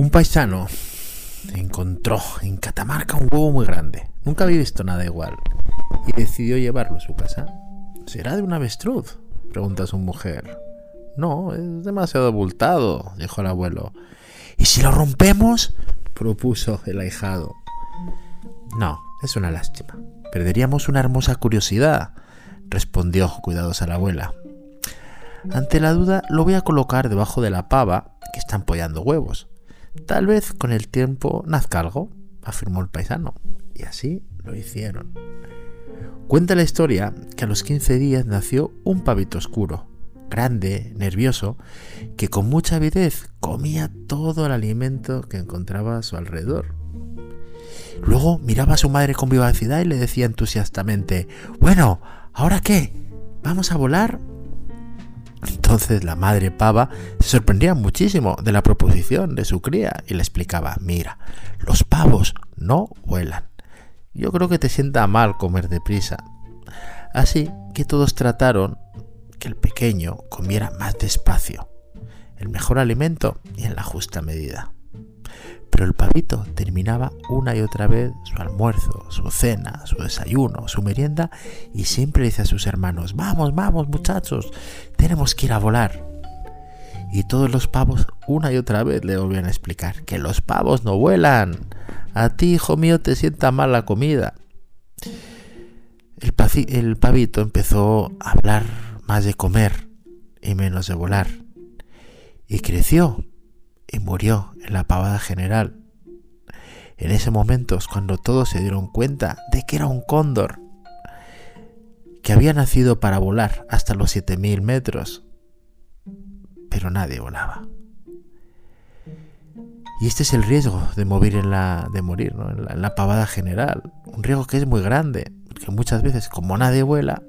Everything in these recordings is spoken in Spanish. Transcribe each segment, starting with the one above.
Un paisano encontró en Catamarca un huevo muy grande. Nunca había visto nada igual. Y decidió llevarlo a su casa. ¿Será de un avestruz? Pregunta su mujer. No, es demasiado abultado, dijo el abuelo. ¿Y si lo rompemos? propuso el ahijado. No, es una lástima. Perderíamos una hermosa curiosidad, respondió cuidadosa la abuela. Ante la duda, lo voy a colocar debajo de la pava que está empollando huevos. Tal vez con el tiempo nazca algo, afirmó el paisano. Y así lo hicieron. Cuenta la historia que a los 15 días nació un pavito oscuro, grande, nervioso, que con mucha avidez comía todo el alimento que encontraba a su alrededor. Luego miraba a su madre con vivacidad y le decía entusiastamente, bueno, ¿ahora qué? ¿Vamos a volar? Entonces la madre pava se sorprendía muchísimo de la proposición de su cría y le explicaba, mira, los pavos no vuelan. Yo creo que te sienta mal comer deprisa. Así que todos trataron que el pequeño comiera más despacio, el mejor alimento y en la justa medida. Pero el pavito terminaba una y otra vez su almuerzo, su cena, su desayuno, su merienda y siempre dice a sus hermanos, vamos, vamos muchachos, tenemos que ir a volar. Y todos los pavos una y otra vez le volvían a explicar que los pavos no vuelan. A ti, hijo mío, te sienta mal la comida. El, el pavito empezó a hablar más de comer y menos de volar. Y creció y murió en la pavada general. En ese momento es cuando todos se dieron cuenta de que era un cóndor, que había nacido para volar hasta los 7000 metros, pero nadie volaba. Y este es el riesgo de morir en la, de morir la, en la pavada general, un riesgo que es muy grande, porque muchas veces como nadie vuela,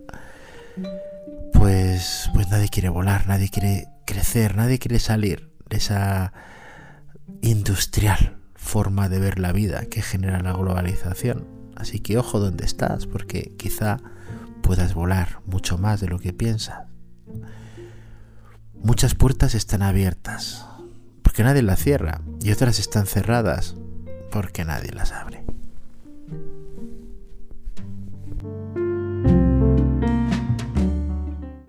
pues, pues nadie quiere volar, nadie quiere crecer, nadie quiere salir esa industrial forma de ver la vida que genera la globalización. Así que ojo donde estás, porque quizá puedas volar mucho más de lo que piensas. Muchas puertas están abiertas, porque nadie las cierra, y otras están cerradas, porque nadie las abre.